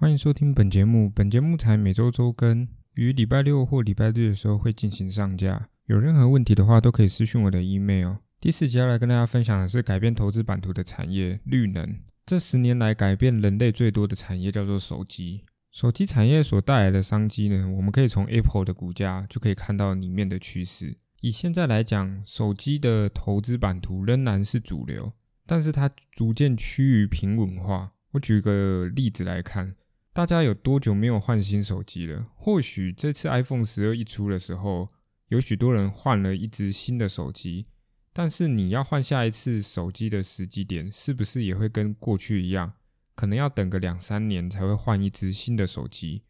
欢迎收听本节目。本节目才每周周更，于礼拜六或礼拜日的时候会进行上架。有任何问题的话，都可以私讯我的 email。第四集要来跟大家分享的是改变投资版图的产业——绿能。这十年来改变人类最多的产业叫做手机。手机产业所带来的商机呢，我们可以从 Apple 的股价就可以看到里面的趋势。以现在来讲，手机的投资版图仍然是主流，但是它逐渐趋于平稳化。我举个例子来看。大家有多久没有换新手机了？或许这次 iPhone 十二一出的时候，有许多人换了一只新的手机。但是你要换下一次手机的时机点，是不是也会跟过去一样，可能要等个两三年才会换一只新的手机？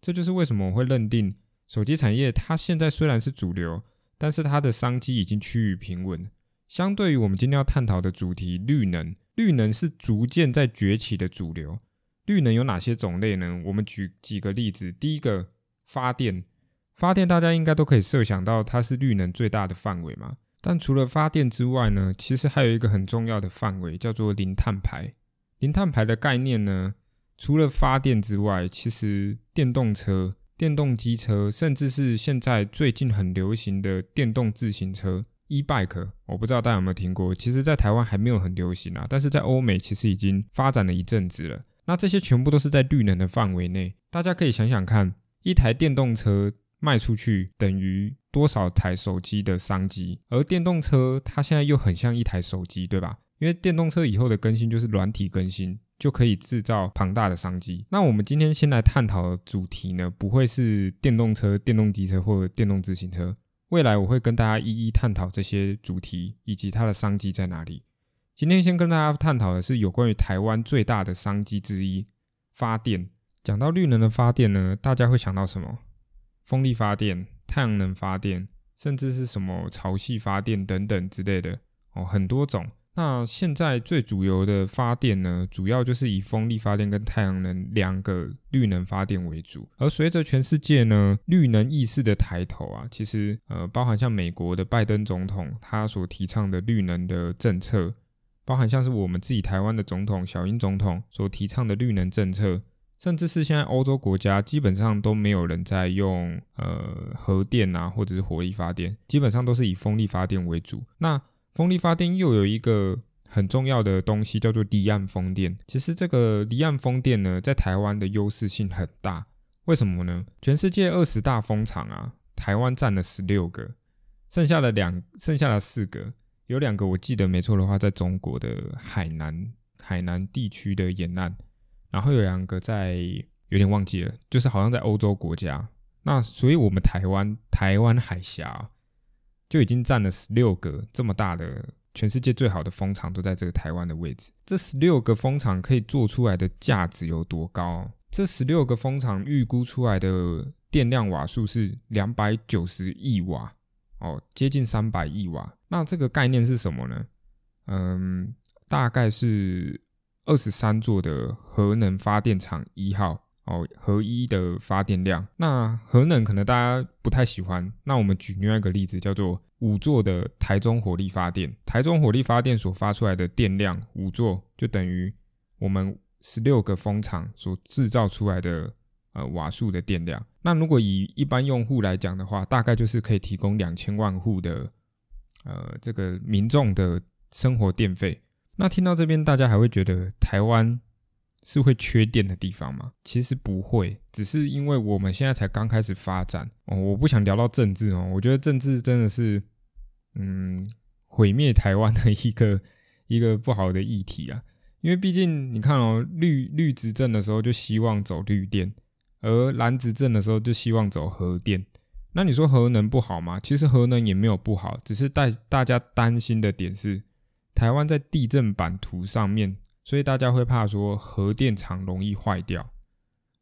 这就是为什么我会认定手机产业它现在虽然是主流，但是它的商机已经趋于平稳。相对于我们今天要探讨的主题，绿能，绿能是逐渐在崛起的主流。绿能有哪些种类呢？我们举几个例子。第一个，发电，发电大家应该都可以设想到，它是绿能最大的范围嘛。但除了发电之外呢，其实还有一个很重要的范围，叫做零碳排。零碳排的概念呢，除了发电之外，其实电动车、电动机车，甚至是现在最近很流行的电动自行车 （e-bike），我不知道大家有没有听过。其实，在台湾还没有很流行啊，但是在欧美其实已经发展了一阵子了。那这些全部都是在绿能的范围内，大家可以想想看，一台电动车卖出去等于多少台手机的商机？而电动车它现在又很像一台手机，对吧？因为电动车以后的更新就是软体更新，就可以制造庞大的商机。那我们今天先来探讨的主题呢，不会是电动车、电动机车或者电动自行车，未来我会跟大家一一探讨这些主题以及它的商机在哪里。今天先跟大家探讨的是有关于台湾最大的商机之一——发电。讲到绿能的发电呢，大家会想到什么？风力发电、太阳能发电，甚至是什么潮汐发电等等之类的哦，很多种。那现在最主流的发电呢，主要就是以风力发电跟太阳能两个绿能发电为主。而随着全世界呢绿能意识的抬头啊，其实呃，包含像美国的拜登总统他所提倡的绿能的政策。包含像是我们自己台湾的总统小英总统所提倡的绿能政策，甚至是现在欧洲国家基本上都没有人在用呃核电啊，或者是火力发电，基本上都是以风力发电为主。那风力发电又有一个很重要的东西叫做离岸风电。其实这个离岸风电呢，在台湾的优势性很大。为什么呢？全世界二十大风场啊，台湾占了十六个，剩下的两剩下的四个。有两个我记得没错的话，在中国的海南海南地区的沿岸，然后有两个在有点忘记了，就是好像在欧洲国家。那所以我们台湾台湾海峡就已经占了十六个这么大的全世界最好的风场，都在这个台湾的位置。这十六个风场可以做出来的价值有多高？这十六个风场预估出来的电量瓦数是两百九十亿瓦。哦，接近三百亿瓦。那这个概念是什么呢？嗯，大概是二十三座的核能发电厂一号哦，核一的发电量。那核能可能大家不太喜欢。那我们举另外一个例子，叫做五座的台中火力发电。台中火力发电所发出来的电量五座，就等于我们十六个风场所制造出来的。呃，瓦数的电量。那如果以一般用户来讲的话，大概就是可以提供两千万户的呃这个民众的生活电费。那听到这边，大家还会觉得台湾是会缺电的地方吗？其实不会，只是因为我们现在才刚开始发展哦。我不想聊到政治哦，我觉得政治真的是嗯毁灭台湾的一个一个不好的议题啊。因为毕竟你看哦，绿绿执政的时候就希望走绿电。而蓝执政的时候就希望走核电，那你说核能不好吗？其实核能也没有不好，只是带大家担心的点是台湾在地震版图上面，所以大家会怕说核电厂容易坏掉，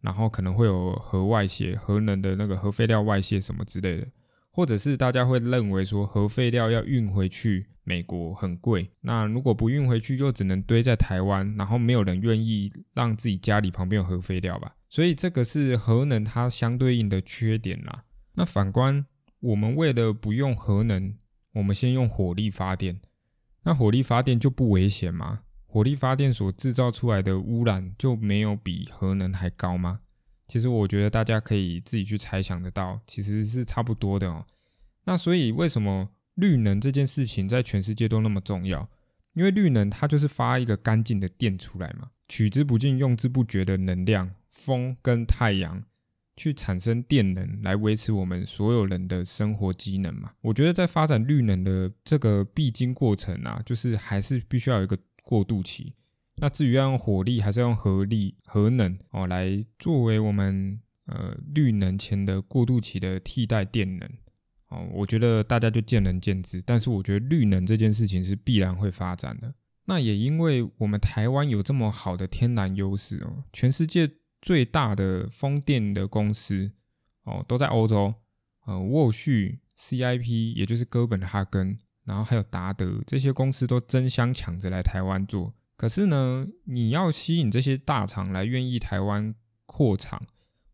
然后可能会有核外泄、核能的那个核废料外泄什么之类的，或者是大家会认为说核废料要运回去美国很贵，那如果不运回去就只能堆在台湾，然后没有人愿意让自己家里旁边有核废料吧。所以这个是核能它相对应的缺点啦。那反观我们为了不用核能，我们先用火力发电。那火力发电就不危险吗？火力发电所制造出来的污染就没有比核能还高吗？其实我觉得大家可以自己去猜想得到，其实是差不多的哦。那所以为什么绿能这件事情在全世界都那么重要？因为绿能它就是发一个干净的电出来嘛，取之不尽、用之不绝的能量，风跟太阳去产生电能，来维持我们所有人的生活机能嘛。我觉得在发展绿能的这个必经过程啊，就是还是必须要有一个过渡期。那至于要用火力还是用核力、核能哦，来作为我们呃绿能前的过渡期的替代电能。哦，我觉得大家就见仁见智，但是我觉得绿能这件事情是必然会发展的。那也因为我们台湾有这么好的天然优势哦，全世界最大的风电的公司哦都在欧洲，呃，沃旭、CIP，也就是哥本哈根，然后还有达德这些公司都争相抢着来台湾做。可是呢，你要吸引这些大厂来愿意台湾扩厂。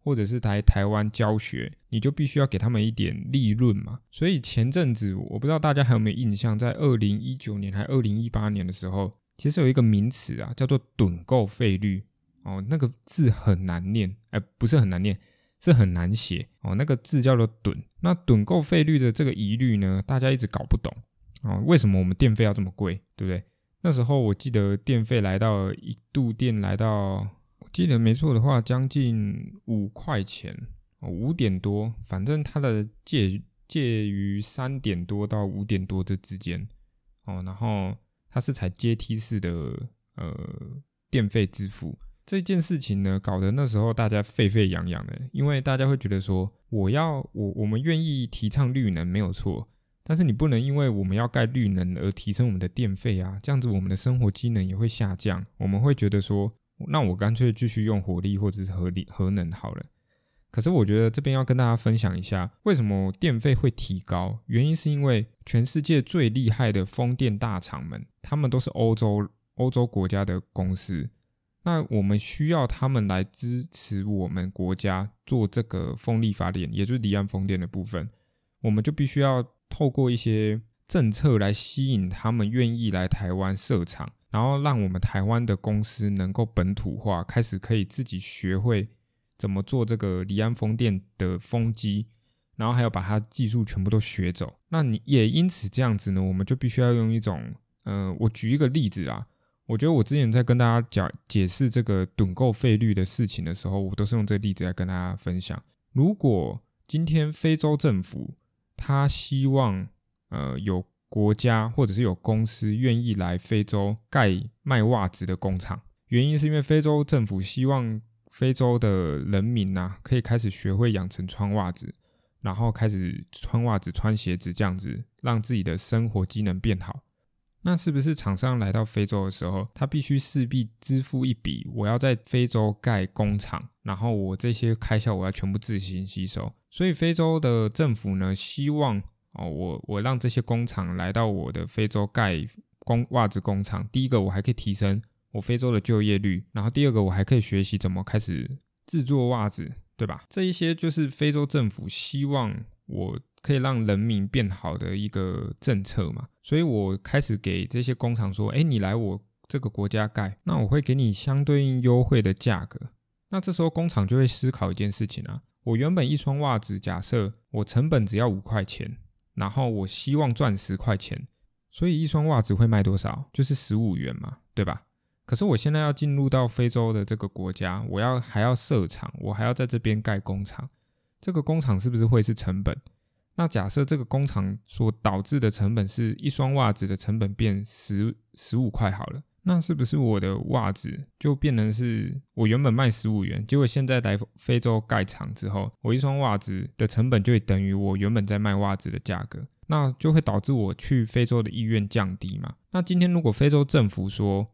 或者是来台湾教学，你就必须要给他们一点利润嘛。所以前阵子我不知道大家还有没有印象，在二零一九年还二零一八年的时候，其实有一个名词啊，叫做“趸购费率”哦，那个字很难念，哎，不是很难念，是很难写哦。那个字叫做“趸”。那趸购费率的这个疑虑呢，大家一直搞不懂哦，为什么我们电费要这么贵，对不对？那时候我记得电费来到一度电来到。我记得没错的话，将近五块钱，五点多，反正它的介介于三点多到五点多这之间，哦，然后它是采阶梯式的呃电费支付这件事情呢，搞得那时候大家沸沸扬扬的，因为大家会觉得说，我要我我们愿意提倡绿能没有错，但是你不能因为我们要盖绿能而提升我们的电费啊，这样子我们的生活机能也会下降，我们会觉得说。那我干脆继续用火力或者是核力核能好了。可是我觉得这边要跟大家分享一下，为什么电费会提高？原因是因为全世界最厉害的风电大厂们，他们都是欧洲欧洲国家的公司。那我们需要他们来支持我们国家做这个风力发电，也就是离岸风电的部分，我们就必须要透过一些政策来吸引他们愿意来台湾设厂。然后让我们台湾的公司能够本土化，开始可以自己学会怎么做这个离岸风电的风机，然后还要把它技术全部都学走。那你也因此这样子呢，我们就必须要用一种，呃，我举一个例子啊，我觉得我之前在跟大家讲解释这个趸购费率的事情的时候，我都是用这个例子来跟大家分享。如果今天非洲政府他希望，呃，有国家或者是有公司愿意来非洲盖卖袜子的工厂，原因是因为非洲政府希望非洲的人民呐可以开始学会养成穿袜子，然后开始穿袜子、穿鞋子这样子，让自己的生活机能变好。那是不是厂商来到非洲的时候，他必须势必支付一笔，我要在非洲盖工厂，然后我这些开销我要全部自行吸收。所以非洲的政府呢，希望。哦，我我让这些工厂来到我的非洲盖工袜子工厂。第一个，我还可以提升我非洲的就业率；然后第二个，我还可以学习怎么开始制作袜子，对吧？这一些就是非洲政府希望我可以让人民变好的一个政策嘛。所以我开始给这些工厂说：“哎，你来我这个国家盖，那我会给你相对应优惠的价格。”那这时候工厂就会思考一件事情啊：我原本一双袜子，假设我成本只要五块钱。然后我希望赚十块钱，所以一双袜子会卖多少？就是十五元嘛，对吧？可是我现在要进入到非洲的这个国家，我要还要设厂，我还要在这边盖工厂，这个工厂是不是会是成本？那假设这个工厂所导致的成本是一双袜子的成本变十十五块好了。那是不是我的袜子就变成是我原本卖十五元，结果现在来非洲盖厂之后，我一双袜子的成本就会等于我原本在卖袜子的价格，那就会导致我去非洲的意愿降低嘛？那今天如果非洲政府说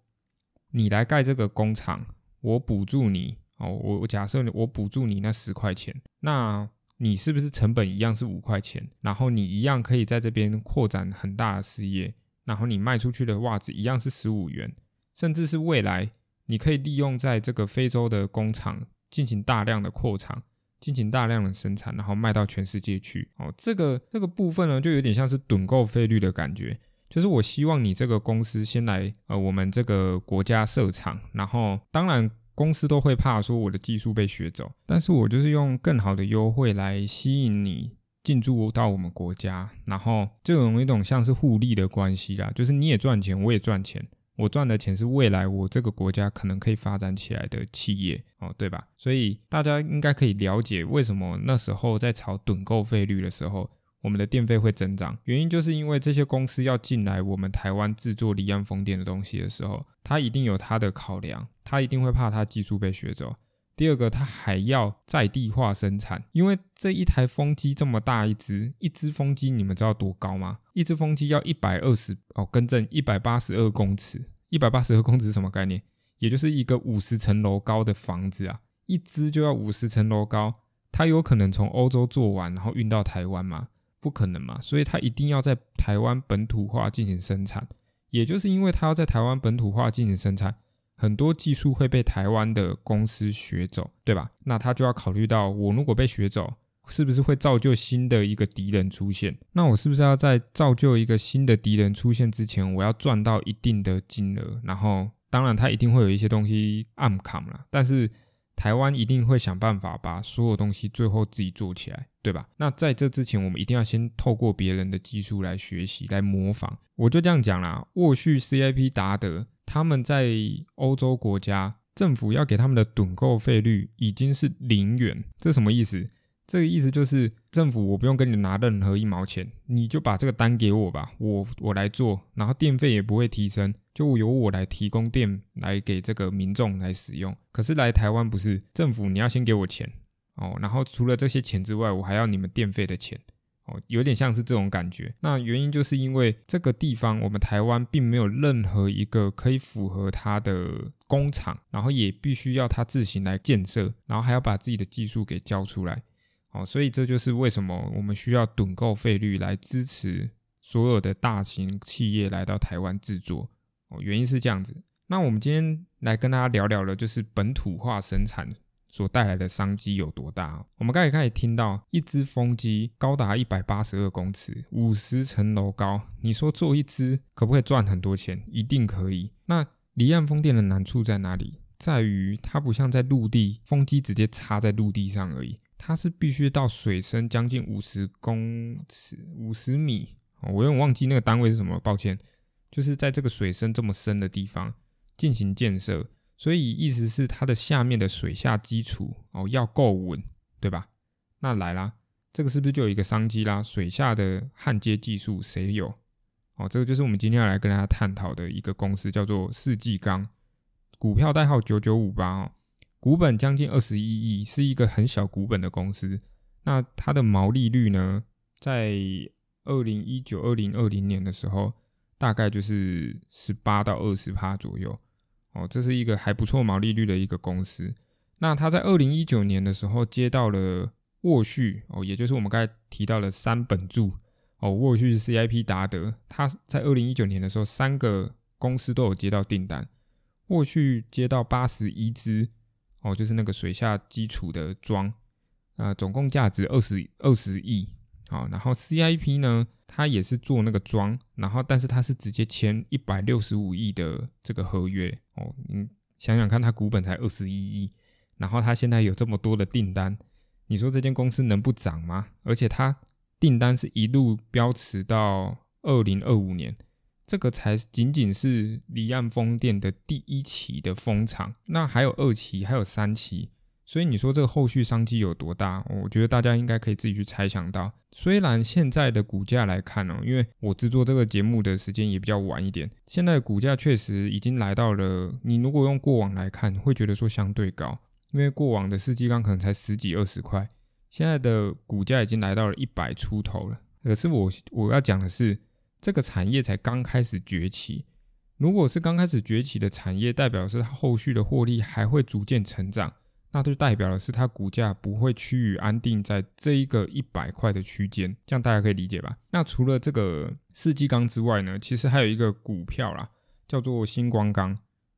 你来盖这个工厂，我补助你哦，我我假设我补助你那十块钱，那你是不是成本一样是五块钱？然后你一样可以在这边扩展很大的事业？然后你卖出去的袜子一样是十五元，甚至是未来你可以利用在这个非洲的工厂进行大量的扩厂，进行大量的生产，然后卖到全世界去。哦，这个这个部分呢，就有点像是趸购费率的感觉。就是我希望你这个公司先来呃我们这个国家设厂，然后当然公司都会怕说我的技术被学走，但是我就是用更好的优惠来吸引你进驻到我们国家，然后就有一种像是互利的关系啦，就是你也赚钱，我也赚钱。我赚的钱是未来我这个国家可能可以发展起来的企业哦，对吧？所以大家应该可以了解为什么那时候在炒趸购费率的时候，我们的电费会增长。原因就是因为这些公司要进来我们台湾制作离岸风电的东西的时候，它一定有它的考量，它一定会怕它技术被学走。第二个，它还要在地化生产，因为这一台风机这么大一只，一只风机你们知道多高吗？一只风机要一百二十哦，更正一百八十二公尺，一百八十二公尺是什么概念？也就是一个五十层楼高的房子啊，一只就要五十层楼高，它有可能从欧洲做完然后运到台湾吗？不可能嘛，所以它一定要在台湾本土化进行生产，也就是因为它要在台湾本土化进行生产。很多技术会被台湾的公司学走，对吧？那他就要考虑到，我如果被学走，是不是会造就新的一个敌人出现？那我是不是要在造就一个新的敌人出现之前，我要赚到一定的金额？然后，当然他一定会有一些东西暗扛了，但是台湾一定会想办法把所有东西最后自己做起来，对吧？那在这之前，我们一定要先透过别人的技术来学习、来模仿。我就这样讲啦，沃旭 CIP 达德。他们在欧洲国家，政府要给他们的趸购费率已经是零元，这什么意思？这个意思就是政府我不用跟你拿任何一毛钱，你就把这个单给我吧，我我来做，然后电费也不会提升，就由我来提供电来给这个民众来使用。可是来台湾不是政府，你要先给我钱哦，然后除了这些钱之外，我还要你们电费的钱。哦，有点像是这种感觉。那原因就是因为这个地方，我们台湾并没有任何一个可以符合它的工厂，然后也必须要它自行来建设，然后还要把自己的技术给交出来。哦，所以这就是为什么我们需要趸购费率来支持所有的大型企业来到台湾制作。哦，原因是这样子。那我们今天来跟大家聊聊的，就是本土化生产。所带来的商机有多大？我们刚才可以听到，一只风机高达一百八十二公尺，五十层楼高。你说做一只可不可以赚很多钱？一定可以。那离岸风电的难处在哪里？在于它不像在陆地，风机直接插在陆地上而已，它是必须到水深将近五十公尺、五十米。我有点忘记那个单位是什么，抱歉。就是在这个水深这么深的地方进行建设。所以意思是它的下面的水下基础哦要够稳，对吧？那来啦，这个是不是就有一个商机啦？水下的焊接技术谁有？哦，这个就是我们今天要来跟大家探讨的一个公司，叫做世纪钢，股票代号九九五八哦，股本将近二十一亿，是一个很小股本的公司。那它的毛利率呢，在二零一九、二零二零年的时候，大概就是十八到二十趴左右。哦，这是一个还不错毛利率的一个公司。那他在二零一九年的时候接到了沃旭哦，也就是我们刚才提到的三本柱哦，沃旭是 CIP 达德。他在二零一九年的时候，三个公司都有接到订单。沃旭接到八十一只哦，就是那个水下基础的桩啊，总共价值二十二十亿。好，然后 CIP 呢？它也是做那个装，然后但是它是直接签一百六十五亿的这个合约哦，你想想看，它股本才二十一亿，然后他现在有这么多的订单，你说这间公司能不涨吗？而且他订单是一路飙持到二零二五年，这个才仅仅是离岸风电的第一期的风场，那还有二期，还有三期。所以你说这个后续商机有多大？我觉得大家应该可以自己去猜想到。虽然现在的股价来看哦，因为我制作这个节目的时间也比较晚一点，现在的股价确实已经来到了。你如果用过往来看，会觉得说相对高，因为过往的世纪钢可能才十几二十块，现在的股价已经来到了一百出头了。可是我我要讲的是，这个产业才刚开始崛起。如果是刚开始崛起的产业，代表是它后续的获利还会逐渐成长。那就代表的是它股价不会趋于安定在这一个一百块的区间，这样大家可以理解吧？那除了这个世纪钢之外呢，其实还有一个股票啦，叫做星光钢。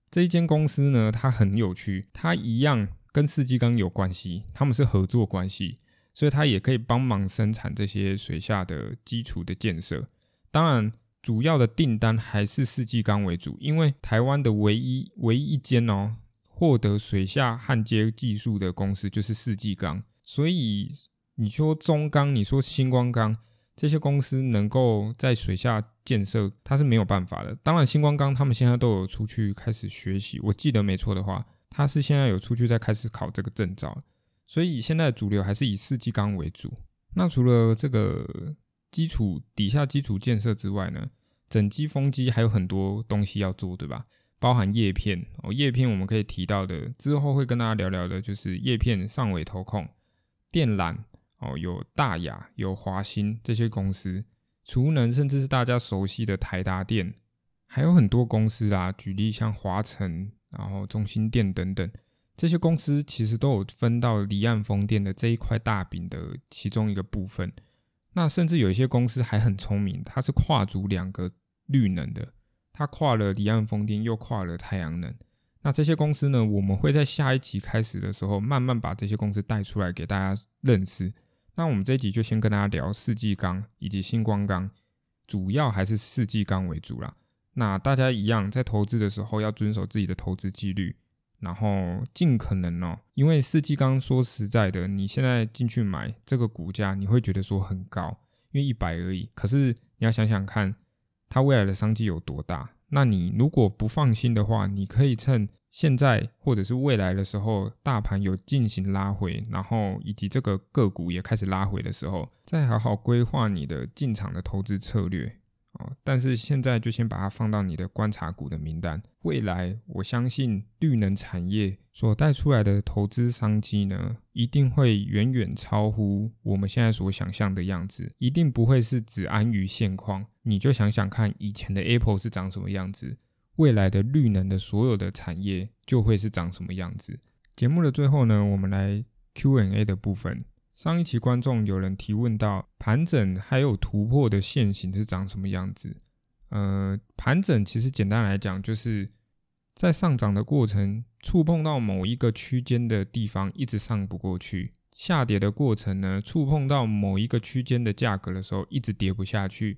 这一间公司呢，它很有趣，它一样跟世纪钢有关系，他们是合作关系，所以它也可以帮忙生产这些水下的基础的建设。当然。主要的订单还是世纪钢为主，因为台湾的唯一唯一一间哦获得水下焊接技术的公司就是世纪钢，所以你说中钢，你说星光钢这些公司能够在水下建设，它是没有办法的。当然，星光钢他们现在都有出去开始学习，我记得没错的话，他是现在有出去在开始考这个证照，所以现在主流还是以世纪钢为主。那除了这个基础底下基础建设之外呢？整机风机还有很多东西要做，对吧？包含叶片。哦，叶片我们可以提到的，之后会跟大家聊聊的，就是叶片上尾投控、电缆哦，有大雅、有华兴这些公司，储能甚至是大家熟悉的台达电，还有很多公司啊，举例像华晨、然后中心电等等，这些公司其实都有分到离岸风电的这一块大饼的其中一个部分。那甚至有一些公司还很聪明，它是跨足两个绿能的，它跨了离岸风电，又跨了太阳能。那这些公司呢，我们会在下一集开始的时候，慢慢把这些公司带出来给大家认识。那我们这一集就先跟大家聊世纪钢以及星光钢，主要还是世纪钢为主啦。那大家一样在投资的时候要遵守自己的投资纪律。然后尽可能哦，因为四季刚说实在的，你现在进去买这个股价，你会觉得说很高，因为一百而已。可是你要想想看，它未来的商机有多大？那你如果不放心的话，你可以趁现在或者是未来的时候，大盘有进行拉回，然后以及这个个股也开始拉回的时候，再好好规划你的进场的投资策略。哦，但是现在就先把它放到你的观察股的名单。未来我相信绿能产业所带出来的投资商机呢，一定会远远超乎我们现在所想象的样子，一定不会是只安于现况。你就想想看，以前的 Apple 是长什么样子，未来的绿能的所有的产业就会是长什么样子。节目的最后呢，我们来 Q&A 的部分。上一期观众有人提问到盘整还有突破的线型是长什么样子？呃，盘整其实简单来讲，就是在上涨的过程触碰到某一个区间的地方一直上不过去；下跌的过程呢，触碰到某一个区间的价格的时候一直跌不下去。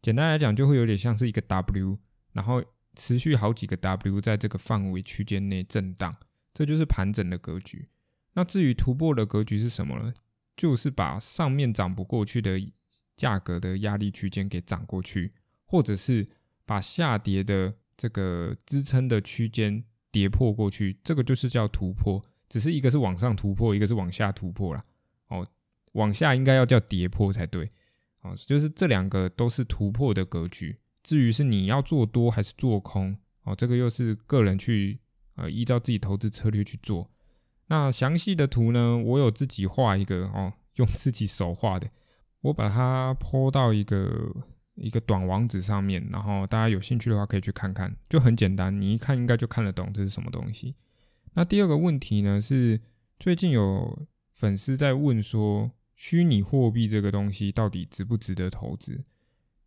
简单来讲，就会有点像是一个 W，然后持续好几个 W 在这个范围区间内震荡，这就是盘整的格局。那至于突破的格局是什么呢？就是把上面涨不过去的价格的压力区间给涨过去，或者是把下跌的这个支撑的区间跌破过去，这个就是叫突破。只是一个是往上突破，一个是往下突破啦。哦，往下应该要叫跌破才对。哦，就是这两个都是突破的格局。至于是你要做多还是做空，哦，这个又是个人去呃依照自己投资策略去做。那详细的图呢？我有自己画一个哦，用自己手画的，我把它泼到一个一个短网址上面，然后大家有兴趣的话可以去看看，就很简单，你一看应该就看得懂这是什么东西。那第二个问题呢是，最近有粉丝在问说，虚拟货币这个东西到底值不值得投资？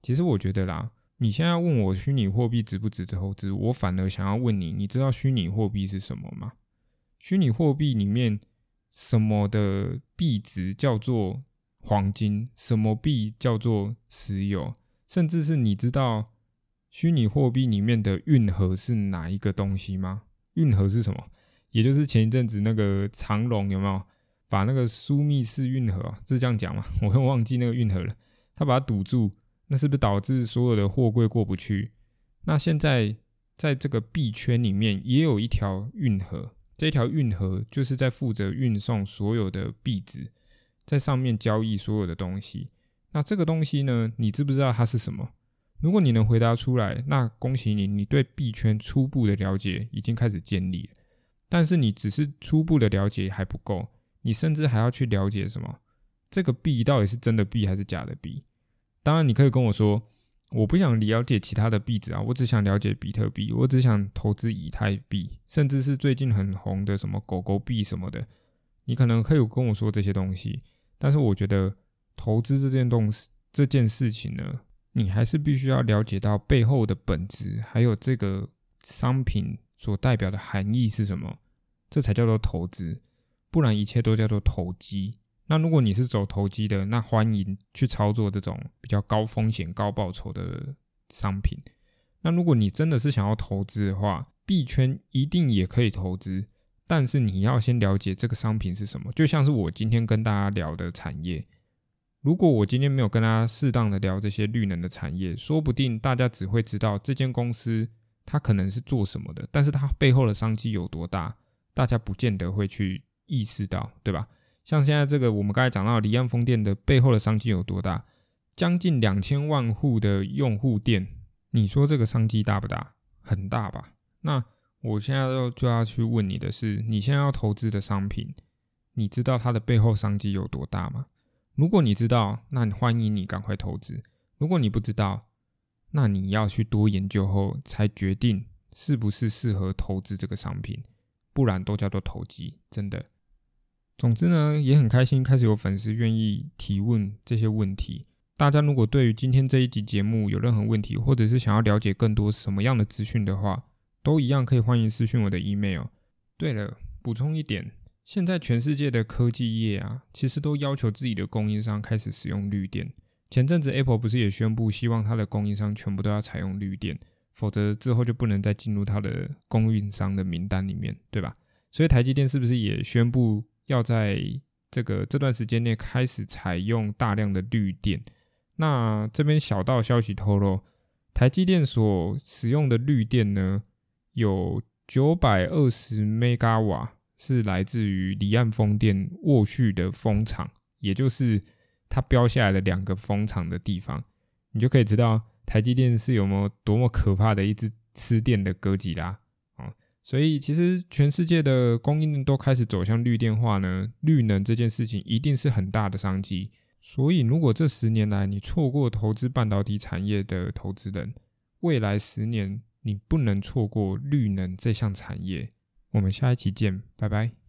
其实我觉得啦，你现在问我虚拟货币值不值得投资，我反而想要问你，你知道虚拟货币是什么吗？虚拟货币里面什么的币值叫做黄金？什么币叫做石油？甚至是你知道虚拟货币里面的运河是哪一个东西吗？运河是什么？也就是前一阵子那个长隆有没有把那个苏密士运河是这样讲吗？我又忘记那个运河了。他把它堵住，那是不是导致所有的货柜过不去？那现在在这个币圈里面也有一条运河。这条运河就是在负责运送所有的币值，在上面交易所有的东西。那这个东西呢，你知不知道它是什么？如果你能回答出来，那恭喜你，你对币圈初步的了解已经开始建立了。但是你只是初步的了解还不够，你甚至还要去了解什么？这个币到底是真的币还是假的币？当然，你可以跟我说。我不想了解其他的币值啊，我只想了解比特币，我只想投资以太币，甚至是最近很红的什么狗狗币什么的。你可能可以跟我说这些东西，但是我觉得投资这件东西这件事情呢，你还是必须要了解到背后的本质，还有这个商品所代表的含义是什么，这才叫做投资，不然一切都叫做投机。那如果你是走投机的，那欢迎去操作这种比较高风险高报酬的商品。那如果你真的是想要投资的话，币圈一定也可以投资，但是你要先了解这个商品是什么。就像是我今天跟大家聊的产业，如果我今天没有跟大家适当的聊这些绿能的产业，说不定大家只会知道这间公司它可能是做什么的，但是它背后的商机有多大，大家不见得会去意识到，对吧？像现在这个我们刚才讲到离岸风电的背后的商机有多大，将近两千万户的用户店，你说这个商机大不大？很大吧？那我现在要就要去问你的是，你现在要投资的商品，你知道它的背后商机有多大吗？如果你知道，那你欢迎你赶快投资；如果你不知道，那你要去多研究后才决定是不是适合投资这个商品，不然都叫做投机，真的。总之呢，也很开心，开始有粉丝愿意提问这些问题。大家如果对于今天这一集节目有任何问题，或者是想要了解更多什么样的资讯的话，都一样可以欢迎私讯我的 email。对了，补充一点。现在全世界的科技业啊，其实都要求自己的供应商开始使用绿电。前阵子 Apple 不是也宣布，希望它的供应商全部都要采用绿电，否则之后就不能再进入它的供应商的名单里面，对吧？所以台积电是不是也宣布要在这个这段时间内开始采用大量的绿电？那这边小道消息透露，台积电所使用的绿电呢，有九百二十 mega 瓦。是来自于离岸风电沃旭的风场，也就是它标下来的两个风场的地方，你就可以知道台积电是有没有多么可怕的一只吃电的哥吉拉！所以其实全世界的供应链都开始走向绿电化呢，绿能这件事情一定是很大的商机。所以如果这十年来你错过投资半导体产业的投资人，未来十年你不能错过绿能这项产业。我们下一期见，拜拜。